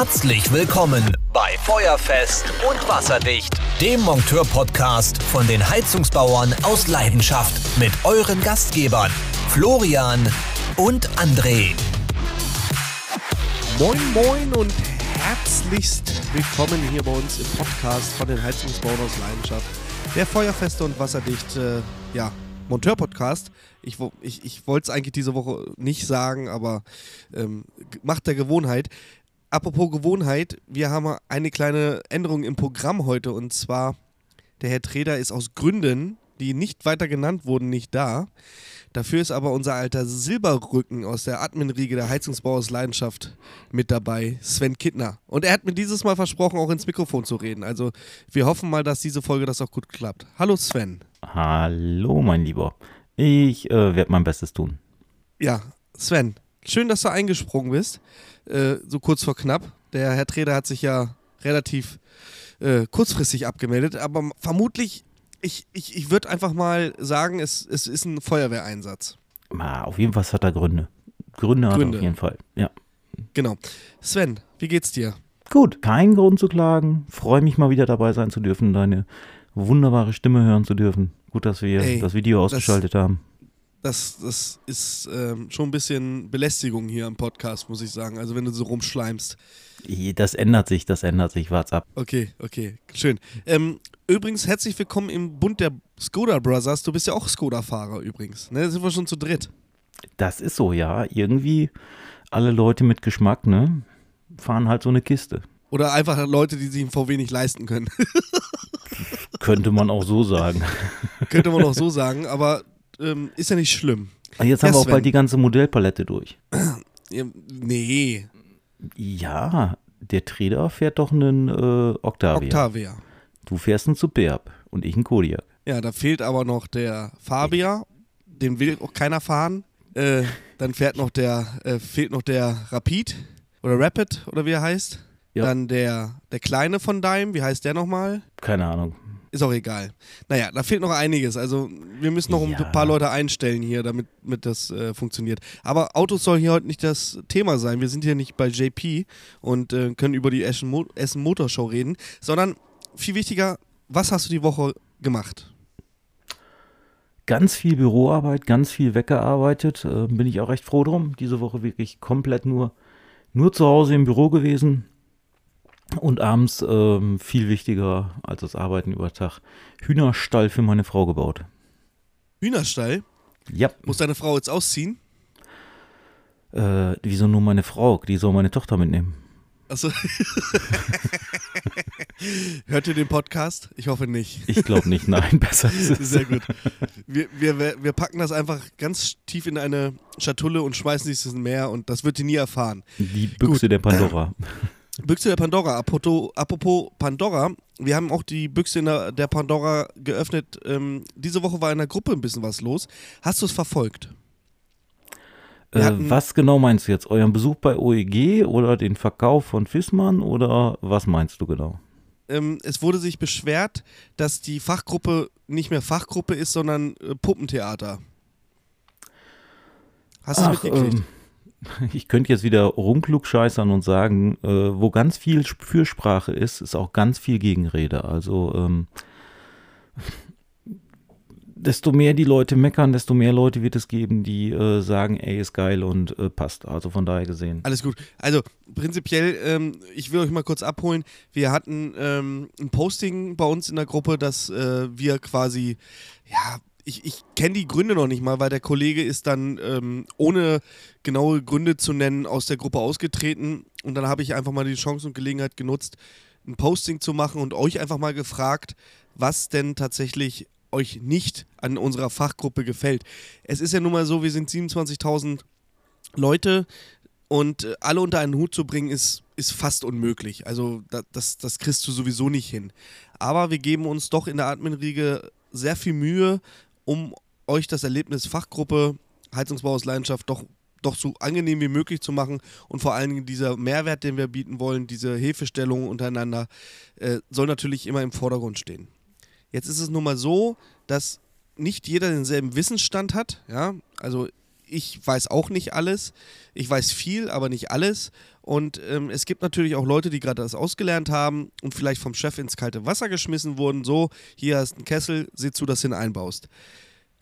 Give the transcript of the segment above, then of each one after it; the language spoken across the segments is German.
Herzlich willkommen bei Feuerfest und Wasserdicht, dem Monteur-Podcast von den Heizungsbauern aus Leidenschaft mit euren Gastgebern Florian und André. Moin, moin und herzlichst willkommen hier bei uns im Podcast von den Heizungsbauern aus Leidenschaft. Der Feuerfeste und Wasserdicht, äh, ja, Monteur-Podcast. Ich, ich, ich wollte es eigentlich diese Woche nicht sagen, aber ähm, Macht der Gewohnheit. Apropos Gewohnheit, wir haben eine kleine Änderung im Programm heute und zwar, der Herr Treder ist aus Gründen, die nicht weiter genannt wurden, nicht da. Dafür ist aber unser alter Silberrücken aus der Admin-Riege der Heizungsbau aus Leidenschaft mit dabei, Sven Kittner. Und er hat mir dieses Mal versprochen, auch ins Mikrofon zu reden. Also wir hoffen mal, dass diese Folge das auch gut klappt. Hallo Sven. Hallo, mein Lieber. Ich äh, werde mein Bestes tun. Ja, Sven, schön, dass du eingesprungen bist. Äh, so kurz vor knapp. Der Herr Treder hat sich ja relativ äh, kurzfristig abgemeldet, aber vermutlich, ich, ich, ich würde einfach mal sagen, es, es ist ein Feuerwehreinsatz. Ah, auf jeden Fall hat er Gründe. Gründe, hat er Gründe. auf jeden Fall. Ja. Genau. Sven, wie geht's dir? Gut, kein Grund zu klagen. Freue mich mal wieder dabei sein zu dürfen, deine wunderbare Stimme hören zu dürfen. Gut, dass wir Ey, das Video ausgeschaltet haben. Das, das ist ähm, schon ein bisschen Belästigung hier im Podcast, muss ich sagen. Also wenn du so rumschleimst. Das ändert sich, das ändert sich. Wart's ab. Okay, okay, schön. Ähm, übrigens, herzlich willkommen im Bund der Skoda Brothers. Du bist ja auch Skoda-Fahrer übrigens. Ne, sind wir schon zu dritt. Das ist so, ja. Irgendwie alle Leute mit Geschmack, ne, fahren halt so eine Kiste. Oder einfach Leute, die sich einen VW nicht leisten können. Könnte man auch so sagen. Könnte man auch so sagen, aber ähm, ist ja nicht schlimm. Aber Jetzt Ja, haben wir auch Sven. bald die ganze Modellpalette durch. Ja, nee, Ja, der Trader fährt doch einen äh, Octavia. Octavia. Du fährst einen Superb und ich einen Kodiak. Ja, da fehlt aber noch der Fabia. Den will auch keiner fahren. Äh, dann fährt noch der, äh, fehlt noch der Rapid oder Rapid oder wie er heißt. Ja. Dann der, der Kleine von Daim, wie heißt der nochmal? Keine Ahnung. Ist auch egal. Naja, da fehlt noch einiges. Also wir müssen noch Ja. ein paar Leute einstellen hier, damit, damit das äh, funktioniert. Aber Autos soll hier heute nicht das Thema sein. Wir sind hier nicht bei JP und äh, können über die Essen, Mo Essen Motor Show reden, sondern viel wichtiger, was hast du die Woche gemacht? Ganz viel Büroarbeit, ganz viel weggearbeitet. Äh, bin ich auch recht froh drum. Diese Woche wirklich komplett nur, nur zu Hause im Büro gewesen. Und abends ähm, viel wichtiger als das Arbeiten über Tag. Hühnerstall für meine Frau gebaut. Hühnerstall? Ja, Muss deine Frau jetzt ausziehen? äh, wieso nur meine Frau? Die soll meine Tochter mitnehmen. Achso. Hört ihr den Podcast? Ich hoffe nicht. Ich glaube nicht, nein, besser ist es. Sehr gut. Wir, wir, wir packen das einfach ganz tief in eine Schatulle und schmeißen es ins Meer und das wird die nie erfahren. Die Büchse der Pandora. Büchse der Pandora. Apropos, Pandora, wir haben auch die Büchse der, der Pandora geöffnet. Ähm, diese Woche war in der Gruppe ein bisschen was los. Hast du es verfolgt? Äh, was genau meinst du jetzt? Euren Besuch bei OEG oder den Verkauf von Fissmann oder was meinst du genau? Ähm, es wurde sich beschwert, dass die Fachgruppe nicht mehr Fachgruppe ist, sondern äh, Puppentheater. Hast du Ach, mitgekriegt? ähm, ich könnte jetzt wieder rumklugscheißern und sagen, äh, wo ganz viel Fürsprache ist, ist auch ganz viel Gegenrede. Also ähm, desto mehr die Leute meckern, desto mehr Leute wird es geben, die äh, sagen, ey, ist geil und äh, passt. Also von daher gesehen. Alles gut. Also prinzipiell, ähm, ich will euch mal kurz abholen. Wir hatten ähm, ein Posting bei uns in der Gruppe, dass äh, wir quasi, ja, ich, ich kenne die Gründe noch nicht mal, weil der Kollege ist dann ähm, ohne genaue Gründe zu nennen aus der Gruppe ausgetreten. Und dann habe ich einfach mal die Chance und Gelegenheit genutzt, ein Posting zu machen und euch einfach mal gefragt, was denn tatsächlich euch nicht an unserer Fachgruppe gefällt. Es ist ja nun mal so, wir sind 27.000 Leute und äh, alle unter einen Hut zu bringen, ist, ist fast unmöglich. Also da, das, das kriegst du sowieso nicht hin. Aber wir geben uns doch in der Admin-Riege sehr viel Mühe, um euch das Erlebnis Fachgruppe Heizungsbau aus Leidenschaft doch, doch so angenehm wie möglich zu machen und vor allen Dingen dieser Mehrwert, den wir bieten wollen, diese Hilfestellung untereinander, äh, soll natürlich immer im Vordergrund stehen. Jetzt ist es nun mal so, dass nicht jeder denselben Wissensstand hat. Ja? Also ich weiß auch nicht alles. Ich weiß viel, aber nicht alles. Und ähm, es gibt natürlich auch Leute, die gerade das ausgelernt haben und vielleicht vom Chef ins kalte Wasser geschmissen wurden. So, hier hast du einen Kessel, sieh zu, dass du ihn einbaust.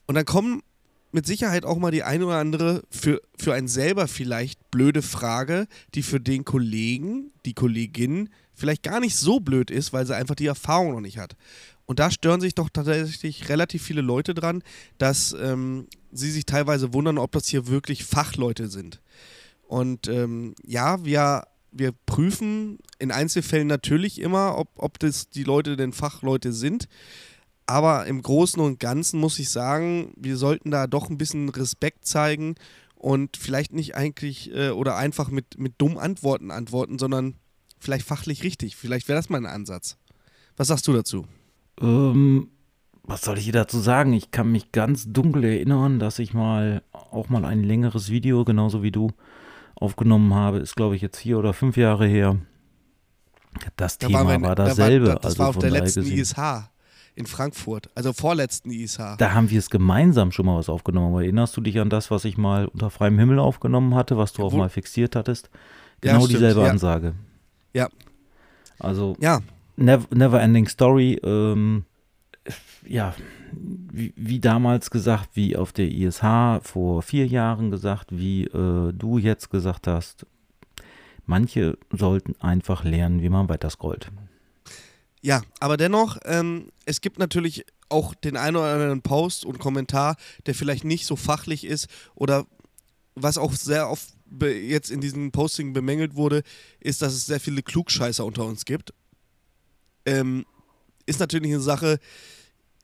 Und dann kommen mit Sicherheit auch mal die eine oder andere für, für einen selber vielleicht blöde Frage, die für den Kollegen, die Kollegin vielleicht gar nicht so blöd ist, weil sie einfach die Erfahrung noch nicht hat. Und da stören sich doch tatsächlich relativ viele Leute dran, dass ähm, sie sich teilweise wundern, ob das hier wirklich Fachleute sind. Und ähm, ja, wir, wir prüfen in Einzelfällen natürlich immer, ob, ob das die Leute denn Fachleute sind. Aber im Großen und Ganzen muss ich sagen, wir sollten da doch ein bisschen Respekt zeigen und vielleicht nicht eigentlich äh, oder einfach mit, mit dummen Antworten antworten, sondern vielleicht fachlich richtig. Vielleicht wäre das mal ein Ansatz. Was sagst du dazu? Ähm, was soll ich dir dazu sagen? Ich kann mich ganz dunkel erinnern, dass ich mal auch mal ein längeres Video, genauso wie du, aufgenommen habe. Ist, glaube ich, jetzt vier oder fünf Jahre her. Das da Thema war, war dasselbe. Da war, das also war auf der letzten gesehen. ISH in Frankfurt, also vorletzten ISH. Da haben wir es gemeinsam schon mal was aufgenommen. Aber erinnerst du dich an das, was ich mal unter freiem Himmel aufgenommen hatte, was du ja, auch mal fixiert hattest? Genau ja, dieselbe ja. Ansage. Ja. Also, ja. Never, never Ending Story. Ähm, ja, wie, wie, damals gesagt, wie auf der ISH vor vier Jahren gesagt, wie äh, du jetzt gesagt hast, manche sollten einfach lernen, wie man weiter scrollt. Ja, aber dennoch, ähm, es gibt natürlich auch den einen oder anderen Post und Kommentar, der vielleicht nicht so fachlich ist oder was auch sehr oft jetzt in diesem Posting bemängelt wurde, ist, dass es sehr viele Klugscheißer unter uns gibt. Ähm, ist natürlich eine Sache,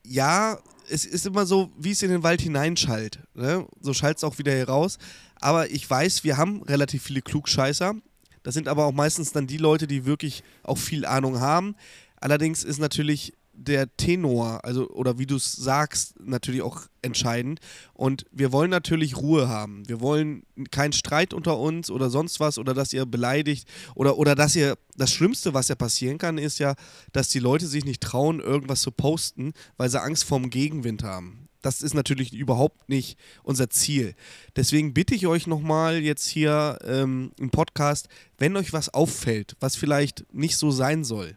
ja, es ist immer so, wie es in den Wald hineinschallt. Ne? So schallt es auch wieder heraus. Aber ich weiß, wir haben relativ viele Klugscheißer. Das sind aber auch meistens dann die Leute, die wirklich auch viel Ahnung haben. Allerdings ist natürlich der Tenor, also oder wie du es sagst, natürlich auch entscheidend. Und wir wollen natürlich Ruhe haben. Wir wollen keinen Streit unter uns oder sonst was oder dass ihr beleidigt oder, oder dass ihr, das Schlimmste, was ja passieren kann, ist ja, dass die Leute sich nicht trauen, irgendwas zu posten, weil sie Angst vorm Gegenwind haben. Das ist natürlich überhaupt nicht unser Ziel. Deswegen bitte ich euch nochmal jetzt hier ähm, im Podcast, wenn euch was auffällt, was vielleicht nicht so sein soll,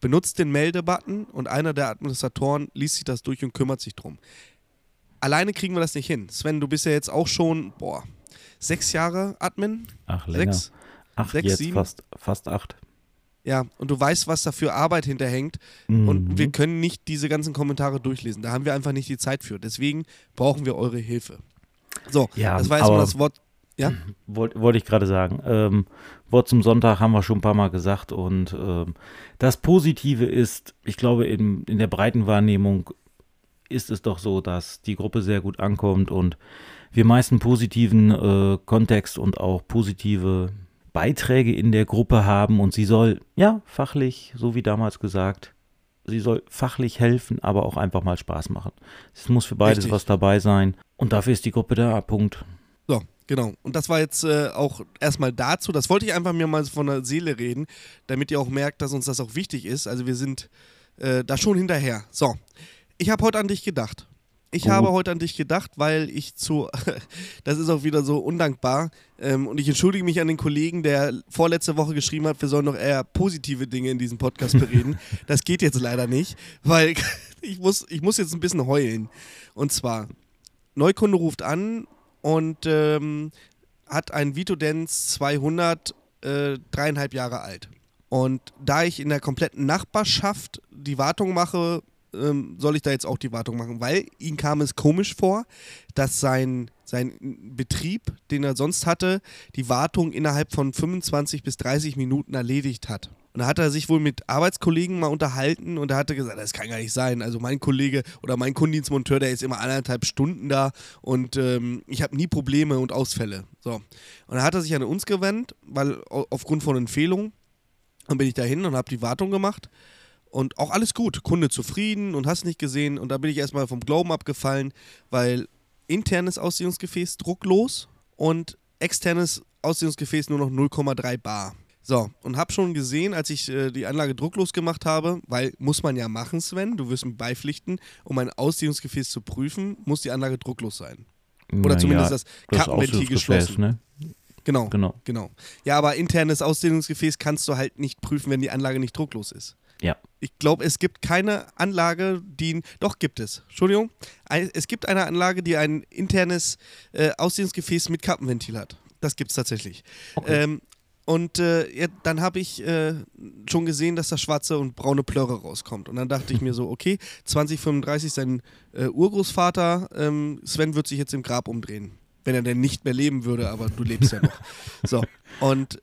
benutzt den Meldebutton und einer der Administratoren liest sich das durch und kümmert sich drum. Alleine kriegen wir das nicht hin. Sven, du bist ja jetzt auch schon, boah, sechs Jahre Admin? Ach, länger. Sechs, acht sechs, jetzt, sieben. Fast, fast acht. Ja, und du weißt, was da für Arbeit hinterhängt. Mhm. Und wir können nicht diese ganzen Kommentare durchlesen. Da haben wir einfach nicht die Zeit für. Deswegen brauchen wir eure Hilfe. So, ja, das war jetzt mal das Wort ja? Wollte wollt ich gerade sagen. Ähm, Wort zum Sonntag haben wir schon ein paar Mal gesagt. Und ähm, das Positive ist, ich glaube, in, in der breiten Wahrnehmung ist es doch so, dass die Gruppe sehr gut ankommt und wir meisten positiven äh, Kontext und auch positive Beiträge in der Gruppe haben. Und sie soll, ja, fachlich, so wie damals gesagt, sie soll fachlich helfen, aber auch einfach mal Spaß machen. Es muss für beides Richtig. was dabei sein. Und dafür ist die Gruppe da. Punkt. Genau. Und das war jetzt äh, auch erstmal dazu. Das wollte ich einfach mir mal von der Seele reden, damit ihr auch merkt, dass uns das auch wichtig ist. Also wir sind äh, da schon hinterher. So. Ich habe heute an dich gedacht. Ich oh. habe heute an dich gedacht, weil ich zu, das ist auch wieder so undankbar, ähm, und ich entschuldige mich an den Kollegen, der vorletzte Woche geschrieben hat, wir sollen noch eher positive Dinge in diesem Podcast bereden. das geht jetzt leider nicht, weil ich muss, ich muss jetzt ein bisschen heulen. Und zwar, Neukunde ruft an und ähm, hat ein Vito Dance 200, äh, dreieinhalb Jahre alt. Und da ich in der kompletten Nachbarschaft die Wartung mache, ähm, soll ich da jetzt auch die Wartung machen, weil ihm kam es komisch vor, dass sein, sein Betrieb, den er sonst hatte, die Wartung innerhalb von 25 bis 30 Minuten erledigt hat. Und da hat er sich wohl mit Arbeitskollegen mal unterhalten und er hatte gesagt, das kann gar nicht sein. Also mein Kollege oder mein Kundendienstmonteur, der ist immer anderthalb Stunden da und ähm, ich habe nie Probleme und Ausfälle. So. Und dann hat er sich an uns gewendet, weil aufgrund von Empfehlungen, dann bin ich dahin und habe die Wartung gemacht. Und auch alles gut, Kunde zufrieden und hast nicht gesehen. Und da bin ich erstmal vom Glauben abgefallen, weil internes Ausziehungsgefäß drucklos und externes Ausziehungsgefäß nur noch 0,3 Bar. So, und habe schon gesehen, als ich äh, die Anlage drucklos gemacht habe, weil muss man ja machen, Sven, du wirst mir beipflichten, um ein Ausziehungsgefäß zu prüfen, muss die Anlage drucklos sein. Oder Ja, zumindest ja, das Kappenventil geschlossen. Ne? Genau, Genau. genau. Ja, aber internes Ausdehnungsgefäß kannst du halt nicht prüfen, wenn die Anlage nicht drucklos ist. Ja. Ich glaube, es gibt keine Anlage, die. Doch, gibt es. Entschuldigung. Es gibt eine Anlage, die ein internes äh, Ausdehnungsgefäß mit Kappenventil hat. Das gibt es tatsächlich. Okay. Ähm, und äh, ja, dann habe ich äh, schon gesehen, dass da schwarze und braune Plörre rauskommt. Und dann dachte ich mir so, okay, 2035 sein äh, Urgroßvater, ähm, Sven wird sich jetzt im Grab umdrehen. Wenn er denn nicht mehr leben würde, aber du lebst ja noch. So. Und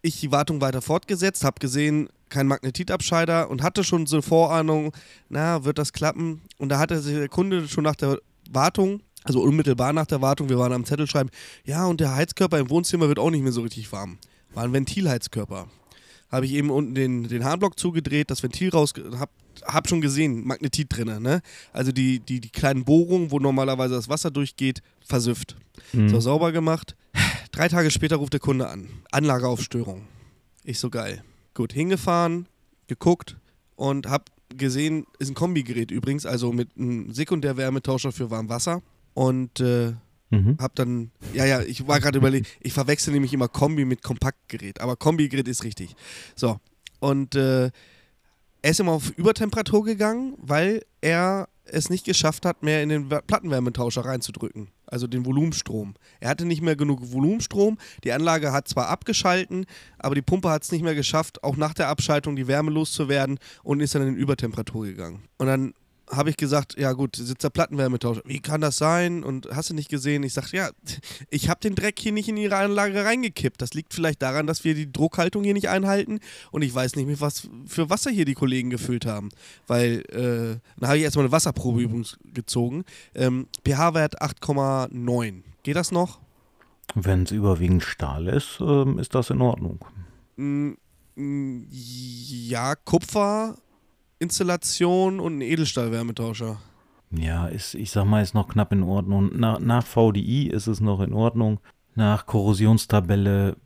ich die Wartung weiter fortgesetzt, habe gesehen, kein Magnetitabscheider und hatte schon so eine Vorahnung, na, wird das klappen? Und da hatte sich der Kunde schon nach der Wartung, also unmittelbar nach der Wartung, wir waren am Zettel schreiben, ja, und der Heizkörper im Wohnzimmer wird auch nicht mehr so richtig warm. War ein Ventilheizkörper. Habe ich eben unten den, den Harnblock zugedreht, das Ventil raus, hab, hab schon gesehen, Magnetit drin, ne? Also die, die, die kleinen Bohrungen, wo normalerweise das Wasser durchgeht, versüfft. Mhm. So, sauber gemacht. Drei Tage später ruft der Kunde an. Anlageaufstörung. Ich so geil. Gut, hingefahren, geguckt und hab gesehen, ist ein Kombigerät übrigens, also mit einem Sekundärwärmetauscher für Warmwasser. Und äh, Mhm. hab dann, ja, ja, ich war gerade überlegt, ich verwechsel nämlich immer Kombi mit Kompaktgerät, aber Kombigerät ist richtig. So, und äh, er ist immer auf Übertemperatur gegangen, weil er es nicht geschafft hat, mehr in den Plattenwärmetauscher reinzudrücken, also den Volumenstrom. Er hatte nicht mehr genug Volumenstrom, die Anlage hat zwar abgeschalten, aber die Pumpe hat es nicht mehr geschafft, auch nach der Abschaltung die Wärme loszuwerden und ist dann in Übertemperatur gegangen. Und dann habe ich gesagt, ja gut, sitzt der Plattenwärmetauscher. Wie kann das sein? Und hast du nicht gesehen? Ich sage, ja, ich habe den Dreck hier nicht in ihre Anlage reingekippt. Das liegt vielleicht daran, dass wir die Druckhaltung hier nicht einhalten und ich weiß nicht mehr, was für Wasser hier die Kollegen gefüllt haben. Weil, äh, dann habe ich erstmal eine Wasserprobe übrigens gezogen. Ähm, pH-Wert 8,9. Geht das noch? Wenn es überwiegend Stahl ist, ähm, ist das in Ordnung. Mm, mm, Ja, Kupferinstallation und ein Edelstahlwärmetauscher. Ja, ist, ich sag mal, ist noch knapp in Ordnung. Nach, nach VDI ist es noch in Ordnung. Nach Korrosionstabelle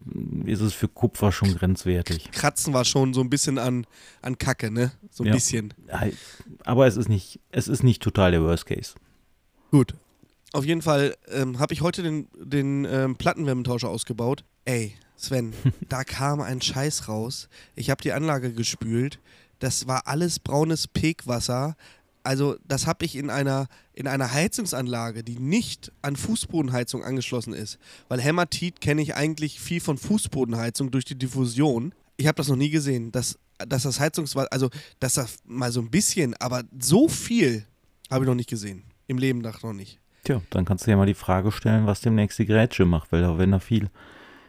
ist es für Kupfer schon grenzwertig. Kratzen war schon so ein bisschen an, an Kacke, ne? So ein Ja. bisschen. Aber es ist nicht, es ist nicht total der Worst Case. Gut. Auf jeden Fall ähm, habe ich heute den, den ähm, Plattenwärmetauscher ausgebaut. Ey, Sven, da kam ein Scheiß raus. Ich habe die Anlage gespült. Das war alles braunes Pekwasser. Also, das habe ich in einer, in einer Heizungsanlage, die nicht an Fußbodenheizung angeschlossen ist. Weil Hämatit kenne ich eigentlich viel von Fußbodenheizung durch die Diffusion. Ich habe das noch nie gesehen, dass, dass das Heizungswasser, also, dass das mal so ein bisschen, aber so viel habe ich noch nicht gesehen. Im Leben noch nicht. Tja, dann kannst du ja mal die Frage stellen, was demnächst die Grätsche macht, weil wenn da viel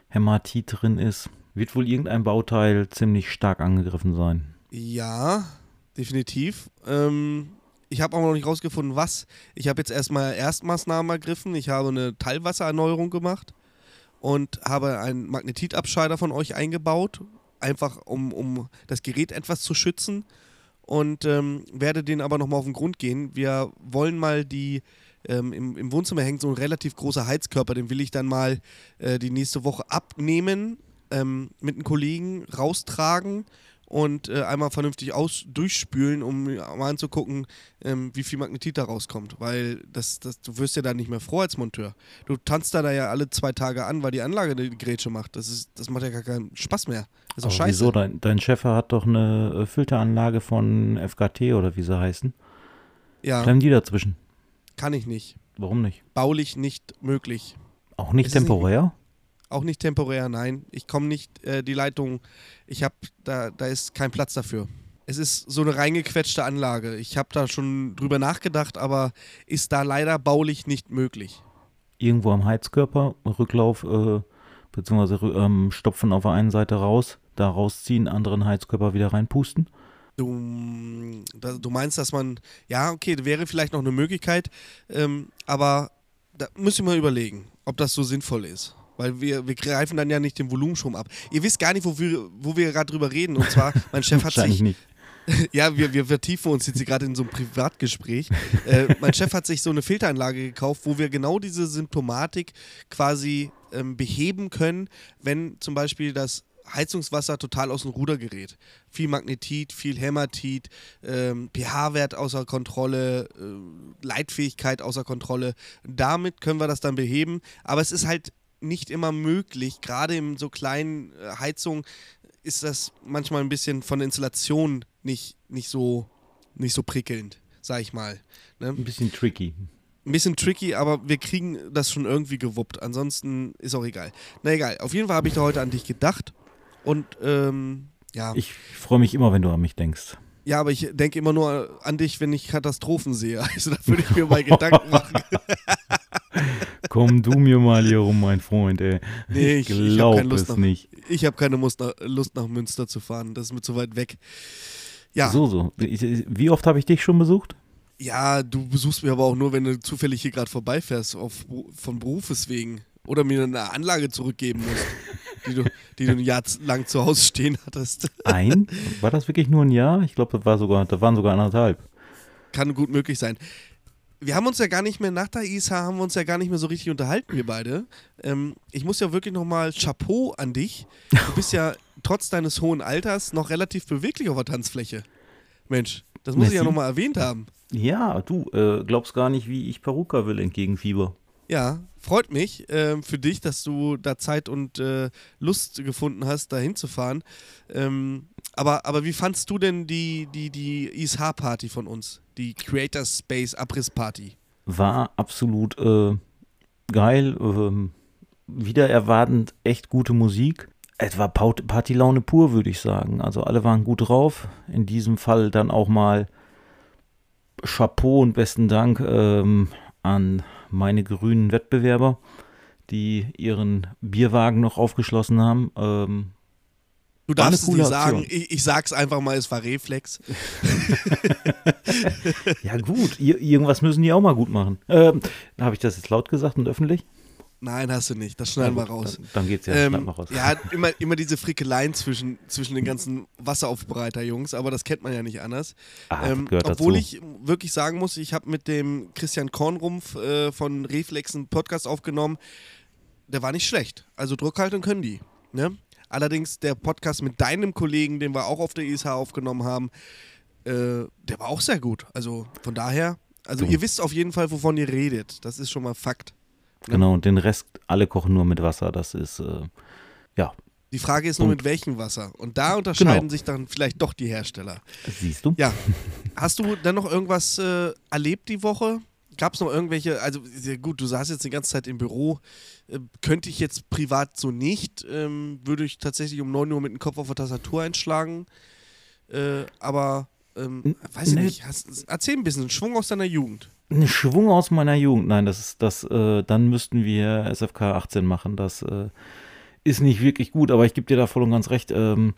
Hämatit drin ist, wird wohl irgendein Bauteil ziemlich stark angegriffen sein. Ja, definitiv. Ähm, ich habe aber noch nicht rausgefunden, was. Ich habe jetzt erstmal Erstmaßnahmen ergriffen. Ich habe eine Teilwassererneuerung gemacht und habe einen Magnetitabscheider von euch eingebaut, einfach um, um das Gerät etwas zu schützen. Und ähm, werde den aber nochmal auf den Grund gehen. Wir wollen mal die, ähm, im, im Wohnzimmer hängt so ein relativ großer Heizkörper, den will ich dann mal äh, die nächste Woche abnehmen, ähm, mit einem Kollegen raustragen und äh, einmal vernünftig aus durchspülen, um mal anzugucken, ähm, wie viel Magnetit da rauskommt. Weil das, das, du wirst ja da nicht mehr froh als Monteur. Du tanzt da, da ja alle zwei Tage an, weil die Anlage die Grätsche macht. Das, ist, das macht ja gar keinen Spaß mehr. Das ist doch Aber scheiße. wieso? Dein, dein Chef hat doch eine äh, Filteranlage von FKT oder wie sie heißen. Ja, Bleiben die dazwischen? kann ich nicht. Warum nicht? Baulich nicht möglich. Auch nicht es nicht- temporär? Auch nicht temporär, nein. Ich komme nicht, äh, die Leitung, ich habe, da, da ist kein Platz dafür. Es ist so eine reingequetschte Anlage. Ich habe da schon drüber nachgedacht, aber ist da leider baulich nicht möglich. Irgendwo am Heizkörper, Rücklauf, äh, beziehungsweise rü- ähm, stopfen auf der einen Seite raus, da rausziehen, anderen Heizkörper wieder reinpusten. Du, du meinst, dass man, ja, okay, wäre vielleicht noch eine Möglichkeit, ähm, aber da müssen wir mal überlegen, ob das so sinnvoll ist. Weil wir, wir greifen dann ja nicht den Volumenstrom ab. Ihr wisst gar nicht, wo wir, wo wir gerade drüber reden. Und zwar, mein Chef hat sich nicht. Ja, wir, wir vertiefen uns jetzt hier gerade in so einem Privatgespräch. Äh, mein Chef hat sich so eine Filteranlage gekauft, wo wir genau diese Symptomatik quasi ähm, beheben können, wenn zum Beispiel das Heizungswasser total aus dem Ruder gerät. Viel Magnetit, viel Hämatit, ähm, pH-Wert außer Kontrolle, äh, Leitfähigkeit außer Kontrolle. Damit können wir das dann beheben. Aber es ist halt nicht immer möglich. Gerade in so kleinen äh, Heizungen ist das manchmal ein bisschen von der Installation nicht, nicht, so, nicht so prickelnd, sag ich mal. Ne? Ein bisschen tricky. Ein bisschen tricky, aber wir kriegen das schon irgendwie gewuppt. Ansonsten ist auch egal. Na egal, auf jeden Fall habe ich da heute an dich gedacht. Und ähm, ja. Ich freue mich immer, wenn du an mich denkst. Ja, aber ich denke immer nur an dich, wenn ich Katastrophen sehe. Also da würde ich mir mal Gedanken machen. Komm du mir mal hier rum, mein Freund, ey. Nee, ich, ich glaube es nach, nicht. Ich habe keine Lust nach, Lust nach Münster zu fahren. Das ist mir zu weit weg. Ja. So, so. Wie oft habe ich dich schon besucht? Ja, du besuchst mich aber auch nur, wenn du zufällig hier gerade vorbeifährst, auf, von Berufes wegen. Oder mir eine Anlage zurückgeben musst, die, du, die du ein Jahr lang zu Hause stehen hattest. Ein? War das wirklich nur ein Jahr? Ich glaube, das, war sogar, das waren sogar anderthalb. Kann gut möglich sein. Wir haben uns ja gar nicht mehr, nach der ISH haben wir uns ja gar nicht mehr so richtig unterhalten, wir beide. Ähm, ich muss ja wirklich nochmal Chapeau an dich. Du bist ja trotz deines hohen Alters noch relativ beweglich auf der Tanzfläche. Mensch, das muss Messi? ich ja nochmal erwähnt haben. Ja, du äh, glaubst gar nicht, wie ich Peruka will entgegen Fieber. Ja, freut mich äh, für dich, dass du da Zeit und äh, Lust gefunden hast, da hinzufahren. Ähm, aber, aber wie fandst du denn die, die, die ISH-Party von uns? Die Creator Space Abriss-Party? War absolut äh, geil. Ähm, wieder erwartend echt gute Musik. Es war Partylaune pur, würde ich sagen. Also alle waren gut drauf. In diesem Fall dann auch mal Chapeau und besten Dank ähm, an meine grünen Wettbewerber, die ihren Bierwagen noch aufgeschlossen haben. Ähm, du darfst es nicht sagen, ich, ich, sag's einfach mal, es war Reflex. ja gut, irgendwas müssen die auch mal gut machen. Ähm, Habe ich das jetzt laut gesagt und öffentlich? Nein, hast du nicht. Das schneiden wir raus. Dann, dann geht's ja, ähm, raus. Ja, immer, immer diese Frickeleien zwischen, zwischen den ganzen Wasseraufbereiter-Jungs, aber das kennt man ja nicht anders. Ah, ähm, obwohl dazu. ich wirklich sagen muss, ich habe mit dem Christian Kornrumpf äh, von Reflex einen Podcast aufgenommen. Der war nicht schlecht. Also Druckhaltung können die. Ne? Allerdings der Podcast mit deinem Kollegen, den wir auch auf der ISH aufgenommen haben, äh, der war auch sehr gut. Also von daher, also so. ihr wisst auf jeden Fall, wovon ihr redet. Das ist schon mal Fakt. Genau, und den Rest, alle kochen nur mit Wasser. Das ist, äh, ja. Die Frage ist nur, mit welchem Wasser. Und da unterscheiden genau. sich dann vielleicht doch die Hersteller. Siehst du? Ja. Hast du denn noch irgendwas äh, erlebt die Woche? Gab es noch irgendwelche, also gut, du saßt jetzt die ganze Zeit im Büro, äh, könnte ich jetzt privat so nicht, ähm, würde ich tatsächlich um 9 Uhr mit dem Kopf auf der Tastatur einschlagen, äh, aber ähm, weiß ich nicht, hast, erzähl ein bisschen, Schwung aus deiner Jugend. Ein Schwung aus meiner Jugend. Nein, das ist das, äh, dann müssten wir SFK 18 machen. Das äh, ist nicht wirklich gut, aber ich gebe dir da voll und ganz recht. Ähm,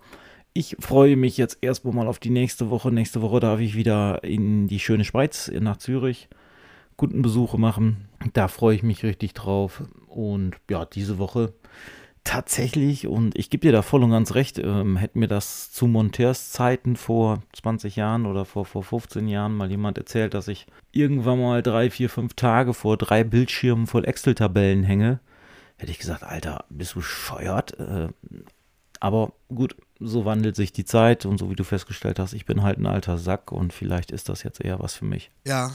ich freue mich jetzt erstmal mal auf die nächste Woche. Nächste Woche darf ich wieder in die schöne Schweiz, nach Zürich, Kundenbesuche machen. Da freue ich mich richtig drauf. Und ja, diese Woche tatsächlich, und ich gebe dir da voll und ganz recht, ähm, hätte mir das zu Monteurs Zeiten vor 20 Jahren oder vor, vor 15 Jahren mal jemand erzählt, dass ich irgendwann mal drei, vier, fünf Tage vor drei Bildschirmen voll Excel-Tabellen hänge, hätte ich gesagt, Alter, bist du scheuert? Äh, aber gut, so wandelt sich die Zeit und so wie du festgestellt hast, ich bin halt ein alter Sack und vielleicht ist das jetzt eher was für mich. Ja,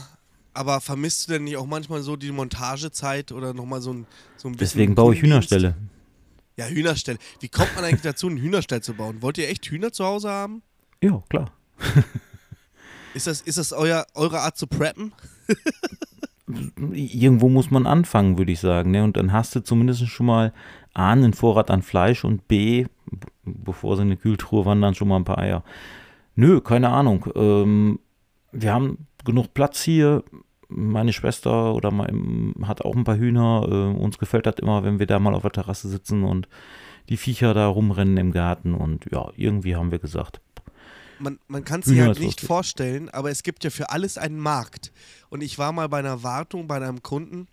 aber vermisst du denn nicht auch manchmal so die Montagezeit oder nochmal so ein, so ein bisschen. Deswegen baue ich Hühnerstelle. Ja, Hühnerstelle. Wie kommt man eigentlich dazu, einen Hühnerstall zu bauen? Wollt ihr echt Hühner zu Hause haben? Ja, klar. ist das, ist das euer, eure Art zu preppen? Irgendwo muss man anfangen, würde ich sagen. Ne? Und dann hast du zumindest schon mal A, einen Vorrat an Fleisch und B, bevor sie in die Kühltruhe wandern, schon mal ein paar Eier. Nö, keine Ahnung. Ähm, wir haben genug Platz hier meine Schwester oder mein, hat auch ein paar Hühner. Äh, uns gefällt das immer, wenn wir da mal auf der Terrasse sitzen und die Viecher da rumrennen im Garten. Und ja, irgendwie haben wir gesagt. Man, man kann es sich halt nicht vorstellen, aber es gibt ja für alles einen Markt. Und ich war mal bei einer Wartung bei einem Kunden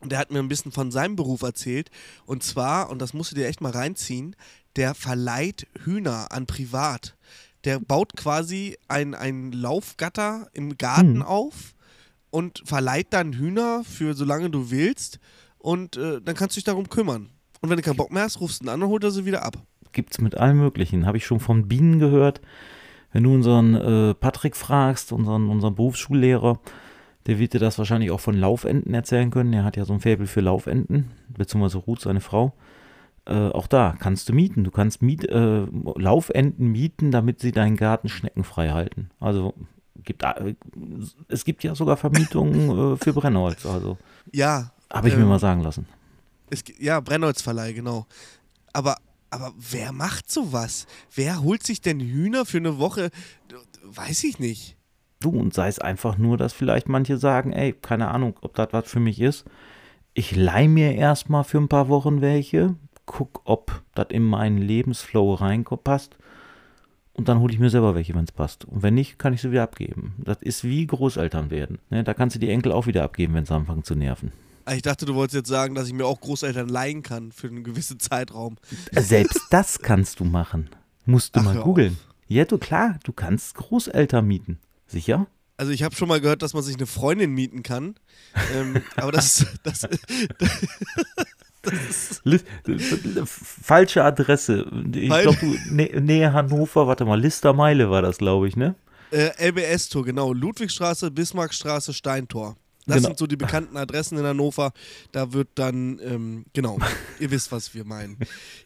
und der hat mir ein bisschen von seinem Beruf erzählt. Und zwar, und das musst du dir echt mal reinziehen, der verleiht Hühner an Privat. Der baut quasi ein, ein Laufgatter im Garten hm. auf und verleiht dann Hühner für solange du willst und äh, dann kannst du dich darum kümmern. Und wenn du keinen Bock mehr hast, rufst du ihn an und holt er sie wieder ab. gibt es mit allem Möglichen. Habe ich schon von Bienen gehört. Wenn du unseren äh, Patrick fragst, unseren, unseren Berufsschullehrer, der wird dir das wahrscheinlich auch von Laufenten erzählen können. Er hat ja so ein Faible für Laufenten, beziehungsweise Ruth, seine Frau. Äh, auch da kannst du mieten. Du kannst Miet, äh, Laufenten mieten, damit sie deinen Garten schneckenfrei halten. Also gibt, äh, es gibt ja sogar Vermietungen äh, für Brennholz. Also Ja. habe ich ähm, mir mal sagen lassen. Es, ja, Brennholzverleih, genau. Aber, aber wer macht sowas? Wer holt sich denn Hühner für eine Woche? Weiß ich nicht. Du, und sei es einfach nur, dass vielleicht manche sagen, ey, keine Ahnung, ob das was für mich ist. Ich leih mir erstmal für ein paar Wochen welche, guck, ob das in meinen Lebensflow reinpasst. Und dann hole ich mir selber welche, wenn es passt. Und wenn nicht, kann ich sie wieder abgeben. Das ist wie Großeltern werden. Ne? Da kannst du die Enkel auch wieder abgeben, wenn sie anfangen zu nerven. Ich dachte, du wolltest jetzt sagen, dass ich mir auch Großeltern leihen kann für einen gewissen Zeitraum. Selbst das kannst du machen. Musst du Ach, mal googeln. Ja, du klar, du kannst Großeltern mieten. Sicher? Also ich habe schon mal gehört, dass man sich eine Freundin mieten kann. ähm, aber das, das, Lis- Falsche Adresse. Ich glaube, du, Nä- Nähe Hannover, warte mal, Listermeile war das, glaube ich, ne? äh, LBS-Tour, genau. Ludwigstraße, Bismarckstraße, Steintor. Das Genau. sind so die bekannten Adressen in Hannover. Da wird dann, ähm, genau, ihr wisst, was wir meinen.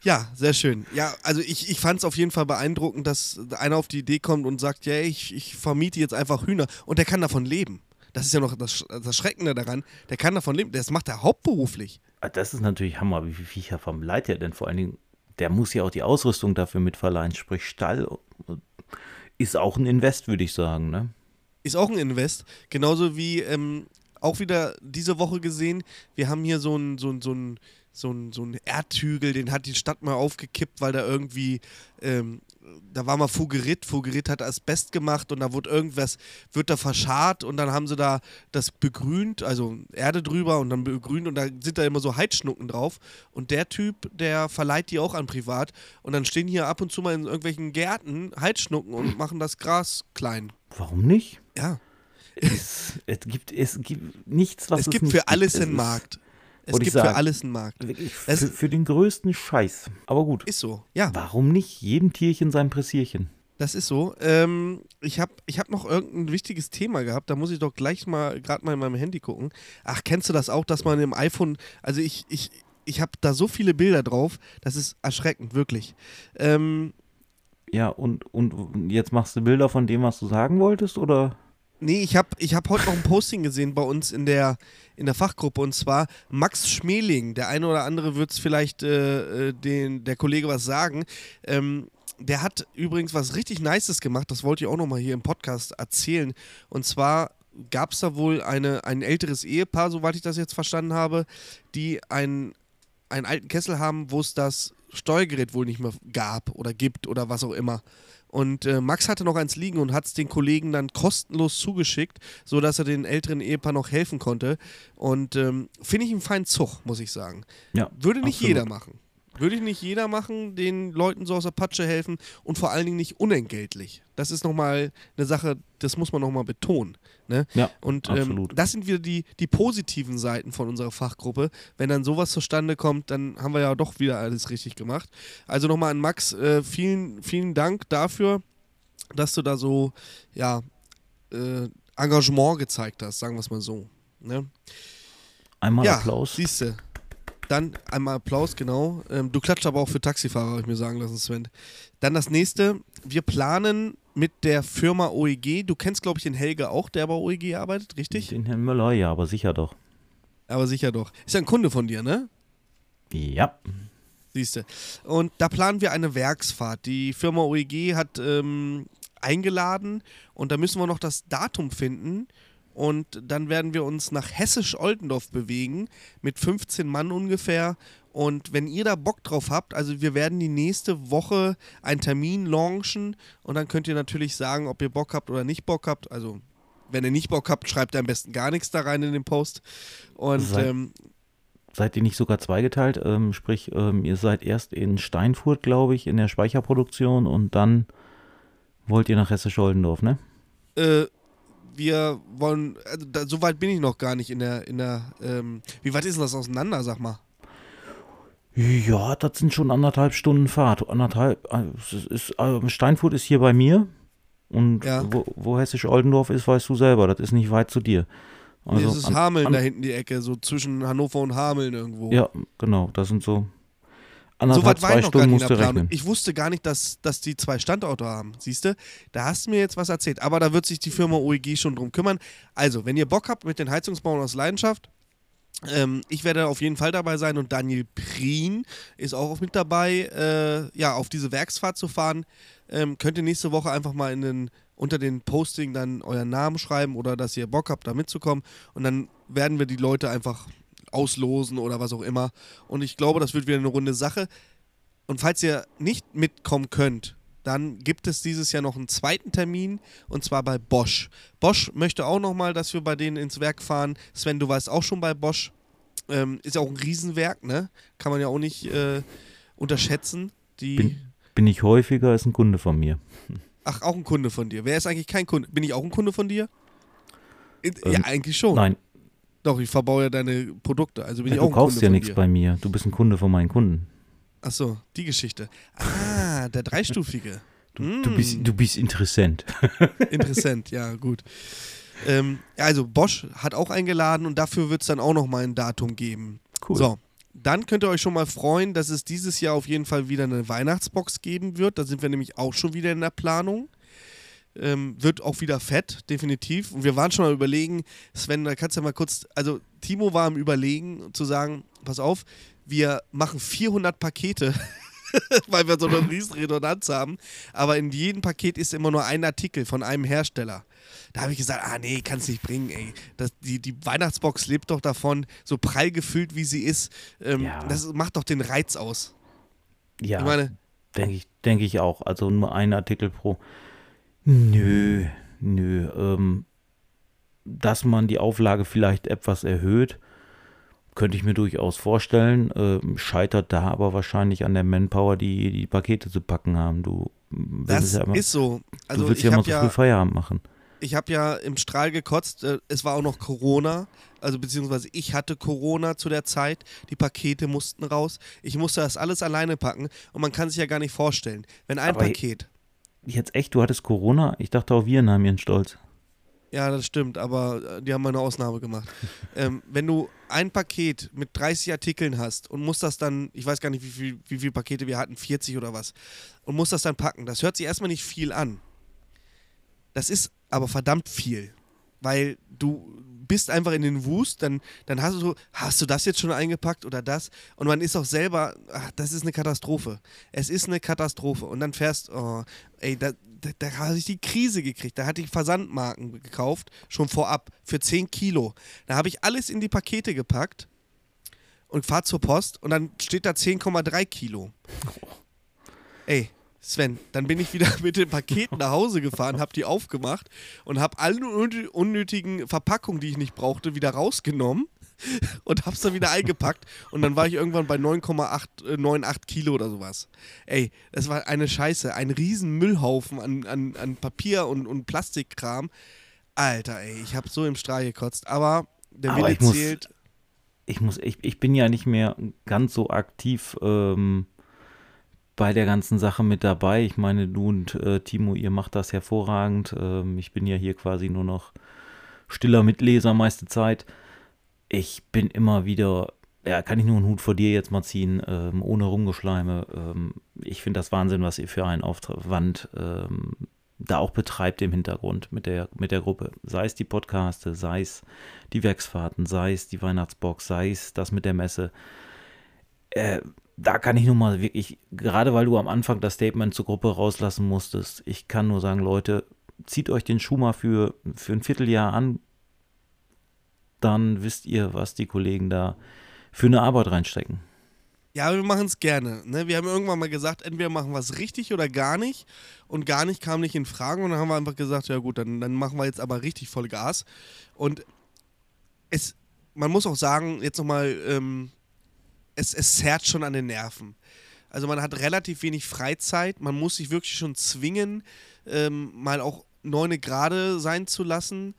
Ja, sehr schön. Ja, also ich, ich fand es auf jeden Fall beeindruckend, dass einer auf die Idee kommt und sagt, ja, ich, ich vermiete jetzt einfach Hühner und der kann davon leben. Das ist ja noch das, das Schreckende daran. Der kann davon leben. Das macht er hauptberuflich. Ah, Das ist natürlich Hammer. Wie viele Viecher verleiht er denn? Vor allen Dingen, der muss ja auch die Ausrüstung dafür mitverleihen, sprich Stall. Ist auch ein Invest, würde ich sagen, ne? Ist auch ein Invest. Genauso wie ähm, auch wieder diese Woche gesehen, wir haben hier so einen so ein, so ein, so ein, so ein Erdhügel, den hat die Stadt mal aufgekippt, weil da irgendwie, ähm, da war mal Fugerit, Fugerit hat Asbest gemacht und da wurde irgendwas, wird da verscharrt und dann haben sie da das begrünt, also Erde drüber und dann begrünt und da sind da immer so Heizschnucken drauf und der Typ, der verleiht die auch an privat und dann stehen hier ab und zu mal in irgendwelchen Gärten Heizschnucken und machen das Gras klein. Warum nicht? Ja. Es, es, gibt, es gibt nichts, was es es, gibt für alles Es einen Markt. Es gibt für sagen. alles einen Markt. Für, für den größten Scheiß. Aber gut. Ist so. Ja, Warum nicht jedem Tierchen sein Pressierchen? das ist so. Ähm, ich habe ich hab noch irgendein wichtiges Thema gehabt. Da muss ich doch gleich mal gerade mal in meinem Handy gucken. Ach, kennst du das auch, dass man im iPhone, also ich, ich, ich habe da so viele Bilder drauf, das ist erschreckend, wirklich. Ähm, Ja, und, und jetzt machst du Bilder von dem, was du sagen wolltest, oder? Nee, ich habe ich hab heute noch ein Posting gesehen bei uns in der, in der Fachgruppe und zwar Max Schmeling. Der eine oder andere wird es vielleicht äh, äh, den, der Kollege was sagen. Ähm, der hat übrigens was richtig Nices gemacht, das wollte ich auch nochmal hier im Podcast erzählen. Und zwar gab es da wohl eine, ein älteres Ehepaar, soweit ich das jetzt verstanden habe, die ein, einen alten Kessel haben, wo es das Steuergerät wohl nicht mehr gab oder gibt oder was auch immer. Und äh, Max hatte noch eins liegen und hat es den Kollegen dann kostenlos zugeschickt, sodass er den älteren Ehepaar noch helfen konnte. Und ähm, finde ich einen feinen Zug, muss ich sagen. Ja. Würde nicht absolut. jeder machen. Würde ich nicht jeder machen, den Leuten so aus der Patsche helfen und vor allen Dingen nicht unentgeltlich. Das ist nochmal eine Sache, das muss man nochmal betonen. Ne? Ja, Und ähm, das sind wieder die, die positiven Seiten von unserer Fachgruppe. Wenn dann sowas zustande kommt, dann haben wir ja doch wieder alles richtig gemacht. Also nochmal an Max, äh, vielen, vielen Dank dafür, dass du da so, ja, äh, Engagement gezeigt hast, sagen wir es mal so. Ne? Einmal ja, Applaus. siehst du. Dann einmal Applaus, genau. Ähm, du klatscht aber auch für Taxifahrer, habe ich mir sagen lassen, Sven. Dann das nächste. Wir planen mit der Firma OEG. Du kennst, glaube ich, den Helge auch, der bei OEG arbeitet, richtig? Den Herrn Müller, ja, aber sicher doch. Aber sicher doch. Ist ja ein Kunde von dir, ne? Ja. Siehst du. Und da planen wir eine Werksfahrt. Die Firma OEG hat ähm, eingeladen und da müssen wir noch das Datum finden. Und dann werden wir uns nach Hessisch-Oldendorf bewegen, mit 15 Mann ungefähr. Und wenn ihr da Bock drauf habt, also wir werden die nächste Woche einen Termin launchen und dann könnt ihr natürlich sagen, ob ihr Bock habt oder nicht Bock habt. Also wenn ihr nicht Bock habt, schreibt ihr am besten gar nichts da rein in den Post. Und Sei- ähm, Seid ihr nicht sogar zweigeteilt? Ähm, sprich, ähm, ihr seid erst in Steinfurt, glaube ich, in der Speicherproduktion und dann wollt ihr nach Hessisch-Oldendorf, ne? äh, wir wollen, also da, so weit bin ich noch gar nicht in der, in der, ähm, wie weit ist denn das auseinander, sag mal? Ja, das sind schon anderthalb Stunden Fahrt. Anderthalb, äh, es ist, äh, Steinfurt ist hier bei mir. Und Ja. wo, wo Hessisch-Oldendorf ist, weißt du selber. Das ist nicht weit zu dir. Also, das ist an- Hameln an- da hinten die Ecke, so zwischen Hannover und Hameln irgendwo. Ja, genau. Das sind so so anderthalb, war zwei ich noch gar Stunden nicht in musst der du Planung. rechnen. Ich wusste gar nicht, dass, dass die zwei Standorte haben. Siehst du? Da hast du mir jetzt was erzählt. Aber da wird sich die Firma OEG schon drum kümmern. Also, wenn ihr Bock habt mit den Heizungsbauern aus Leidenschaft, ähm, ich werde auf jeden Fall dabei sein und Daniel Prien ist auch mit dabei, äh, ja, auf diese Werksfahrt zu fahren. Ähm, könnt ihr nächste Woche einfach mal in den, unter den Posting dann euren Namen schreiben oder dass ihr Bock habt, da mitzukommen. Und dann werden wir die Leute einfach auslosen oder was auch immer. Und ich glaube, das wird wieder eine runde Sache. Und falls ihr nicht mitkommen könnt, dann gibt es dieses Jahr noch einen zweiten Termin und zwar bei Bosch. Bosch möchte auch nochmal, dass wir bei denen ins Werk fahren. Sven, du warst auch schon bei Bosch. Ähm, ist ja auch ein Riesenwerk, ne? Kann man ja auch nicht äh, unterschätzen. Die, Bin, bin ich häufiger als ein Kunde von mir. ach, auch ein Kunde von dir. Wer ist eigentlich kein Kunde? Bin ich auch ein Kunde von dir? In, ja, Ähm, eigentlich schon. Nein, Doch, ich verbaue ja deine Produkte. Also bin ja, ich auch du kaufst ja nichts bei mir. Du bist ein Kunde von meinen Kunden. Ach so, die Geschichte. Ah, der dreistufige. Du, du, bist, Mm. du bist interessant. Interessant, ja, gut. Ähm, also Bosch hat auch eingeladen und dafür wird es dann auch noch mal ein Datum geben. Cool. So, dann könnt ihr euch schon mal freuen, dass es dieses Jahr auf jeden Fall wieder eine Weihnachtsbox geben wird. Da sind wir nämlich auch schon wieder in der Planung. Ähm, wird auch wieder fett, definitiv. Und wir waren schon mal überlegen, Sven, da kannst du ja mal kurz, also Timo war am Überlegen zu sagen, pass auf, wir machen 400 Pakete, weil wir so eine riesen Redundanz haben, aber in jedem Paket ist immer nur ein Artikel von einem Hersteller. Da habe ich gesagt, ah nee, kannst nicht bringen, ey. Das, die, die Weihnachtsbox lebt doch davon, so prall gefüllt wie sie ist. Ähm, Ja. Das macht doch den Reiz aus. Ja, Ich meine, denke ich, denk ich auch. Also nur ein Artikel pro. Nö, nö. Ähm, dass man die Auflage vielleicht etwas erhöht, könnte ich mir durchaus vorstellen. Ähm, scheitert da aber wahrscheinlich an der Manpower, die die Pakete zu packen haben. Du das willst ja immer, ist so. Also du willst ich ja habe so früh ja, Feierabend machen. ich hab ja im Strahl gekotzt. Äh, es war auch noch Corona. Also beziehungsweise ich hatte Corona zu der Zeit. Die Pakete mussten raus. Ich musste das alles alleine packen. Und man kann sich ja gar nicht vorstellen, wenn ein Aber- Paket Jetzt echt, du hattest Corona? Ich dachte auch Viren haben ihren Stolz. Ja, das stimmt, aber äh, die haben mal eine Ausnahme gemacht. ähm, wenn du ein Paket mit 30 Artikeln hast und musst das dann, ich weiß gar nicht, wie viel, wie viele Pakete wir hatten, 40 oder was, und musst das dann packen, das hört sich erstmal nicht viel an. Das ist aber verdammt viel, weil du bist einfach in den Wust, dann, dann hast du so, hast du das jetzt schon eingepackt oder das? Und man ist auch selber, ach, das ist eine Katastrophe. Es ist eine Katastrophe. Und dann fährst, oh, ey, da, da, da habe ich die Krise gekriegt. Da hatte ich Versandmarken gekauft, schon vorab, für 10 Kilo. Da habe ich alles in die Pakete gepackt und fahr zur Post und dann steht da 10,3 Kilo. Ey, Sven, dann bin ich wieder mit den Paketen nach Hause gefahren, habe die aufgemacht und habe alle unnö- unnötigen Verpackungen, die ich nicht brauchte, wieder rausgenommen und hab's dann wieder eingepackt und dann war ich irgendwann bei 9,98 Kilo oder sowas. Ey, das war eine Scheiße, ein riesen Müllhaufen an, an, an Papier und, und Plastikkram. Alter, ey, ich habe so im Strahl gekotzt, aber der Wille muss- zählt. ich muss, ich, ich bin ja nicht mehr ganz so aktiv ähm, bei der ganzen Sache mit dabei. Ich meine, du und äh, Timo, ihr macht das hervorragend. Ähm, ich bin ja hier quasi nur noch stiller Mitleser meiste Zeit. Ich bin immer wieder, ja, kann ich nur einen Hut vor dir jetzt mal ziehen, ähm, ohne Rumgeschleime. Ähm, ich finde das Wahnsinn, was ihr für einen Aufwand ähm, da auch betreibt im Hintergrund mit der, mit der Gruppe. Sei es die Podcaste, sei es die Werksfahrten, sei es die Weihnachtsbox, sei es das mit der Messe. Äh, da kann ich nur mal wirklich, gerade weil du am Anfang das Statement zur Gruppe rauslassen musstest, ich kann nur sagen, Leute, zieht euch den Schuh mal für, für ein Vierteljahr an, dann wisst ihr, was die Kollegen da für eine Arbeit reinstecken. Ja, wir machen es gerne. Ne? Wir haben irgendwann mal gesagt, entweder machen wir es richtig oder gar nicht. Und gar nicht kam nicht in Frage. Und dann haben wir einfach gesagt, ja gut, dann, dann machen wir jetzt aber richtig voll Gas. Und es, man muss auch sagen, jetzt nochmal, ähm, es, es zerrt schon an den Nerven. Also man hat relativ wenig Freizeit. Man muss sich wirklich schon zwingen, ähm, mal auch neune Grade sein zu lassen.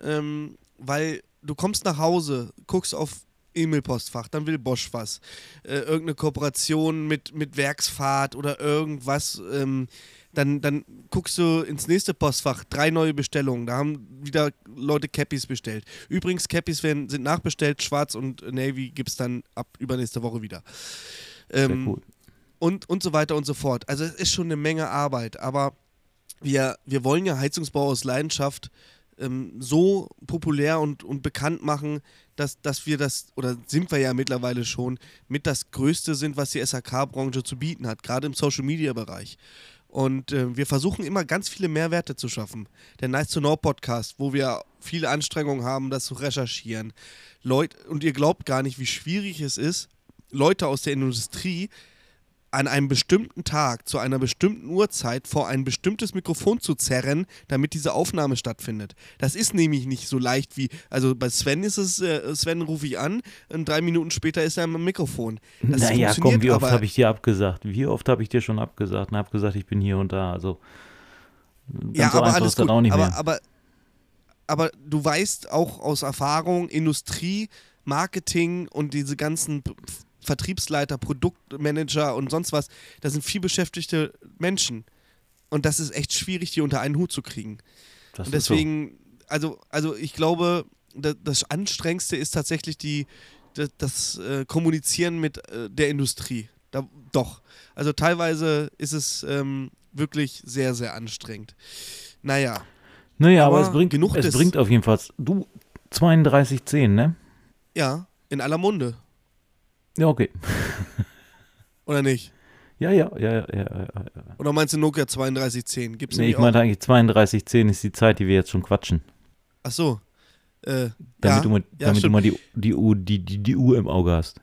Ähm, weil du kommst nach Hause, guckst auf E-Mail-Postfach, dann will Bosch was. Äh, irgendeine Kooperation mit, mit Werksfahrt oder irgendwas. Ähm, dann, dann guckst du ins nächste Postfach, drei neue Bestellungen. Da haben wieder Leute Cappies bestellt. Übrigens, Cappies werden, sind nachbestellt, Schwarz und Navy gibt es dann ab übernächste Woche wieder. Ähm, cool. und, und so weiter und so fort. Also es ist schon eine Menge Arbeit, aber wir, wir wollen ja Heizungsbau aus Leidenschaft ähm, so populär und, und bekannt machen, dass, dass wir das, oder sind wir ja mittlerweile schon, mit das Größte sind, was die SAK-Branche zu bieten hat, gerade im Social-Media-Bereich. Und äh, wir versuchen immer ganz viele Mehrwerte zu schaffen. Der Nice to Know Podcast, wo wir viele Anstrengungen haben, das zu recherchieren. Leute, und ihr glaubt gar nicht, wie schwierig es ist, Leute aus der Industrie an einem bestimmten Tag zu einer bestimmten Uhrzeit vor ein bestimmtes Mikrofon zu zerren, damit diese Aufnahme stattfindet. Das ist nämlich nicht so leicht wie, also bei Sven ist es, äh, Sven rufe ich an und drei Minuten später ist er am Mikrofon. Das naja, komm, wie oft habe ich dir abgesagt? Wie oft habe ich dir schon abgesagt und habe gesagt, ich bin hier und da. Also ganz ja, so aber alles gut. Auch nicht aber, mehr. Aber, aber du weißt auch aus Erfahrung, Industrie, Marketing und diese ganzen Vertriebsleiter, Produktmanager und sonst was, das sind viel beschäftigte Menschen. Und das ist echt schwierig, die unter einen Hut zu kriegen. Das und deswegen, so. also, also ich glaube, das, das, Anstrengendste ist tatsächlich die, das, das äh, Kommunizieren mit äh, der Industrie. Da, doch. Also teilweise ist es ähm, wirklich sehr, sehr anstrengend. Naja. Naja, aber, aber es bringt genug. Es bringt auf jeden Fall. Du 3210, ne? Ja, in aller Munde. Ja, okay. Oder nicht? Ja, ja, ja, ja, ja, ja. Oder meinst du Nokia 3210? Gibt's nee, ich meinte eigentlich 3210 ist die Zeit, die wir jetzt schon quatschen. Ach so. Äh, damit ja, du mal, ja, damit du mal die, die, die, die, die Uhr im Auge hast.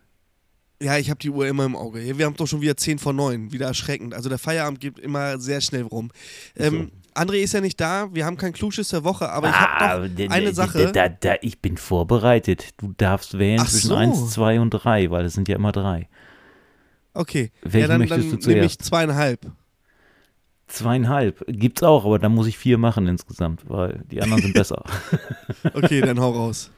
Ja, ich habe die Uhr immer im Auge. Wir haben doch schon wieder 10 vor 9. Wieder erschreckend. Also der Feierabend geht immer sehr schnell rum. Ähm, so. André ist ja nicht da, wir haben keinen Klugschiss der Woche, aber ich habe ah, eine Sache. Da, da, ich bin vorbereitet. Du darfst wählen Ach zwischen so. 1, 2 und 3, weil es sind ja immer drei. Okay. Welchen ja, dann, möchtest dann du zuerst? Nämlich zweieinhalb. Zweieinhalb. Gibt's auch, aber da muss ich vier machen insgesamt, weil die anderen sind besser. okay, dann hau raus.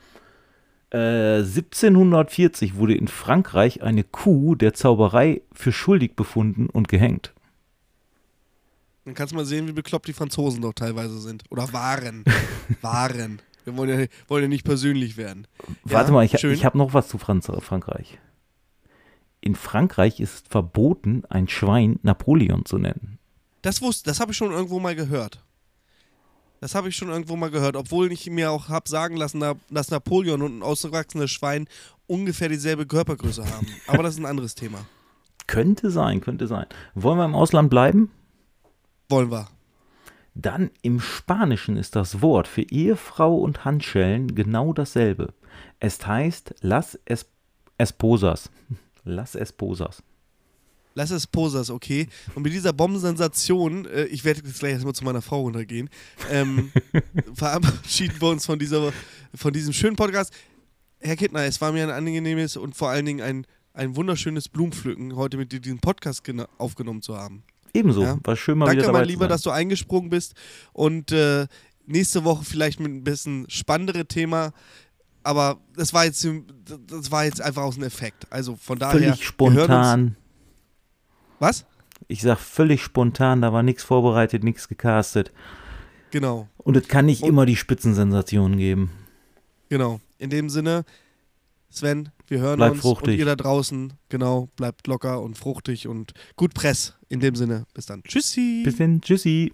Äh, 1740 wurde in Frankreich eine Kuh der Zauberei für schuldig befunden und gehängt. Dann kannst du mal sehen, wie bekloppt die Franzosen doch teilweise sind. Oder waren. waren. Wir wollen ja, wollen ja nicht persönlich werden. Warte ja, mal, ich, ich habe noch was zu Franz Frankreich. In Frankreich ist es verboten, ein Schwein Napoleon zu nennen. Das wusste, das habe ich schon irgendwo mal gehört. Das habe ich schon irgendwo mal gehört, obwohl ich mir auch habe sagen lassen, dass Napoleon und ein ausgewachsenes Schwein ungefähr dieselbe Körpergröße haben. Aber das ist ein anderes Thema. Könnte sein, könnte sein. Wollen wir im Ausland bleiben? Wollen wir. Dann im Spanischen ist das Wort für Ehefrau und Handschellen genau dasselbe. Es heißt Las es Esposas. Las Esposas. Las Esposas, okay. Und mit dieser Bombensensation, äh, ich werde jetzt gleich erstmal zu meiner Frau runtergehen, ähm, verabschieden wir uns von, dieser, von diesem schönen Podcast. Herr Kittner, es war mir ein angenehmes und vor allen Dingen ein, ein wunderschönes Blumenpflücken, heute mit dir diesen Podcast aufgenommen zu haben. Ebenso. Ja. War schön mal Danke, wieder dabei mein Lieber, dass du eingesprungen bist. Und äh, nächste Woche vielleicht mit ein bisschen spannendere Thema. Aber das war jetzt, das war jetzt einfach aus dem Effekt. Also von daher. Völlig spontan. Was? Ich sag völlig spontan, da war nichts vorbereitet, nichts gecastet. Genau. Und es kann nicht Und immer die Spitzensensationen geben. Genau. In dem Sinne, Sven, wir hören Bleib uns fruchtig. und ihr da draußen, genau, bleibt locker und fruchtig und gut Press. In dem Sinne, bis dann. Tschüssi. Bis dann, tschüssi.